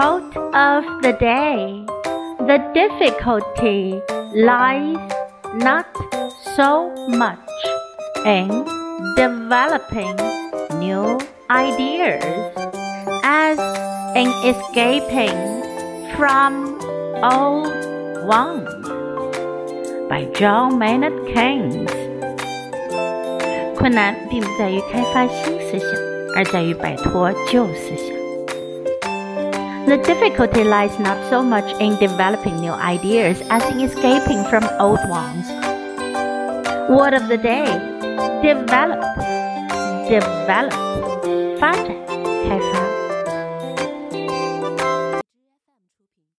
of the day. The difficulty lies not so much in developing new ideas as in escaping from old ones. By John Maynard Keynes。困难并不在于开发新思想，而在于摆脱旧思想。 The difficulty lies not so much in developing new ideas as in escaping from old ones. Word of the day develop, develop, 发展。